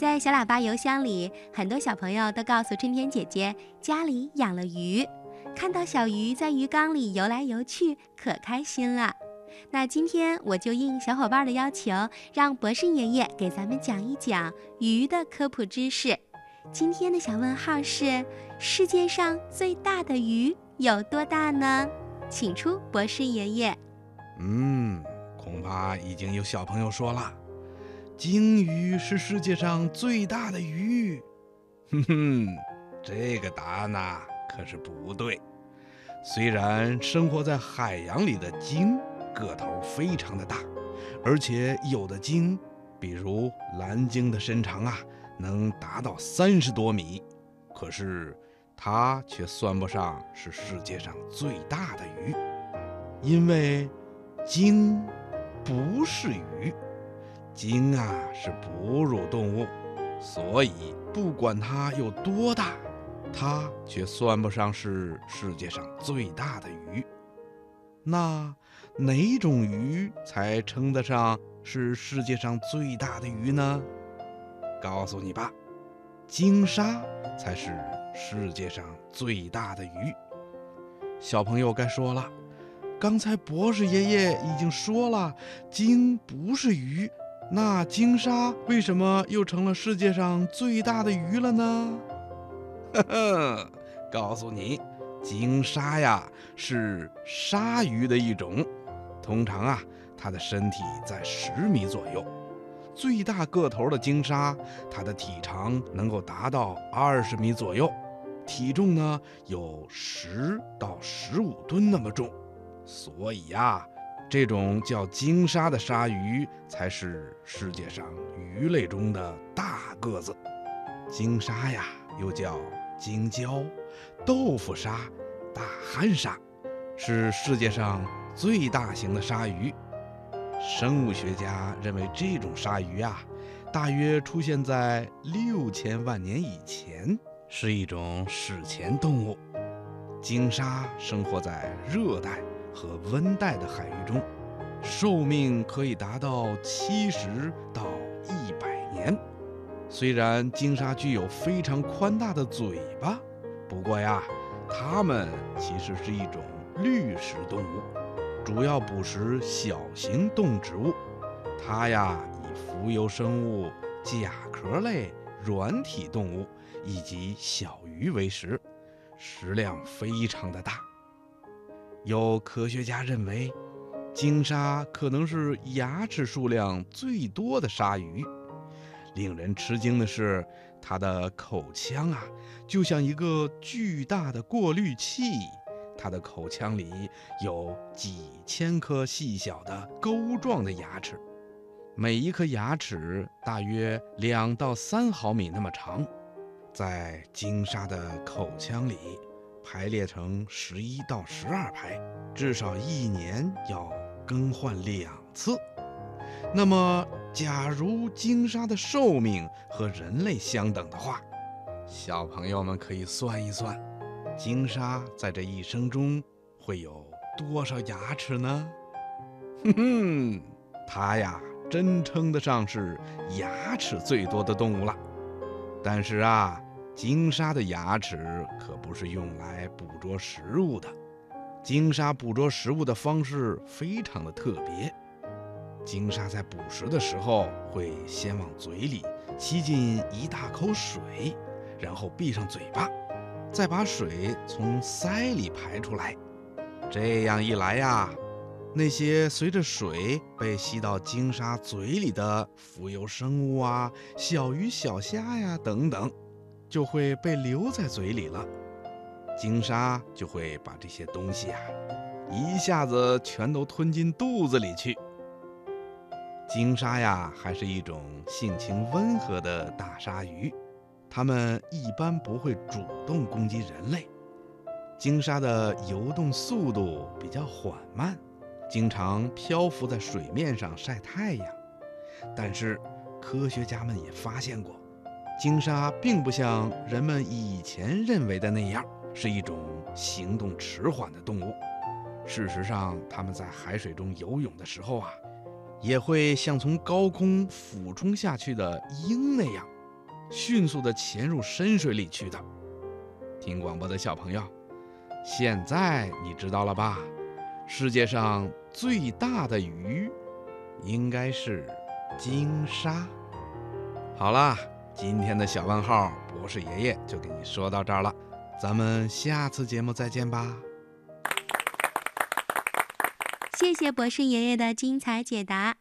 在小喇叭邮箱里，很多小朋友都告诉春天姐姐，家里养了鱼，看到小鱼在鱼缸里游来游去，可开心了。那今天我就应小伙伴的要求，让博士爷爷给咱们讲一讲鱼的科普知识。今天的小问号是：世界上最大的鱼有多大呢？请出博士爷爷。嗯，恐怕已经有小朋友说了，鲸鱼是世界上最大的鱼。哼哼，这个答案呐可是不对。虽然生活在海洋里的鲸个头非常的大，而且有的鲸，比如蓝鲸的身长啊。能达到三十多米，可是它却算不上是世界上最大的鱼，因为鲸不是鱼，鲸啊是哺乳动物，所以不管它有多大，它却算不上是世界上最大的鱼。那哪种鱼才称得上是世界上最大的鱼呢？告诉你吧，鲸鲨才是世界上最大的鱼。小朋友该说了，刚才博士爷爷已经说了，鲸不是鱼，那鲸鲨为什么又成了世界上最大的鱼了呢？呵呵，告诉你，鲸鲨呀是鲨鱼的一种，通常啊，它的身体在十米左右。最大个头的鲸鲨，它的体长能够达到二十米左右，体重呢有十到十五吨那么重，所以呀，这种叫鲸鲨的鲨鱼才是世界上鱼类中的大个子。鲸鲨呀，又叫鲸鲛、豆腐鲨、大憨鲨，是世界上最大型的鲨鱼。生物学家认为，这种鲨鱼啊，大约出现在六千万年以前，是一种史前动物。鲸鲨生活在热带和温带的海域中，寿命可以达到七十到一百年。虽然鲸鲨具有非常宽大的嘴巴，不过呀，它们其实是一种滤食动物。主要捕食小型动植物，它呀以浮游生物、甲壳类、软体动物以及小鱼为食，食量非常的大。有科学家认为，鲸鲨可能是牙齿数量最多的鲨鱼。令人吃惊的是，它的口腔啊，就像一个巨大的过滤器。它的口腔里有几千颗细小的钩状的牙齿，每一颗牙齿大约两到三毫米那么长，在鲸鲨的口腔里排列成十一到十二排，至少一年要更换两次。那么，假如鲸鲨的寿命和人类相等的话，小朋友们可以算一算。鲸鲨在这一生中会有多少牙齿呢？哼哼，它呀，真称得上是牙齿最多的动物了。但是啊，鲸鲨的牙齿可不是用来捕捉食物的。鲸鲨捕捉食物的方式非常的特别。鲸鲨在捕食的时候，会先往嘴里吸进一大口水，然后闭上嘴巴。再把水从鳃里排出来，这样一来呀，那些随着水被吸到鲸鲨嘴里的浮游生物啊、小鱼小虾呀等等，就会被留在嘴里了。鲸鲨就会把这些东西啊，一下子全都吞进肚子里去。鲸鲨呀，还是一种性情温和的大鲨鱼。它们一般不会主动攻击人类。鲸鲨的游动速度比较缓慢，经常漂浮在水面上晒太阳。但是，科学家们也发现过，鲸鲨并不像人们以前认为的那样是一种行动迟缓的动物。事实上，它们在海水中游泳的时候啊，也会像从高空俯冲下去的鹰那样。迅速地潜入深水里去的。听广播的小朋友，现在你知道了吧？世界上最大的鱼，应该是鲸鲨。好啦，今天的小问号，博士爷爷就给你说到这儿了，咱们下次节目再见吧。谢谢博士爷爷的精彩解答。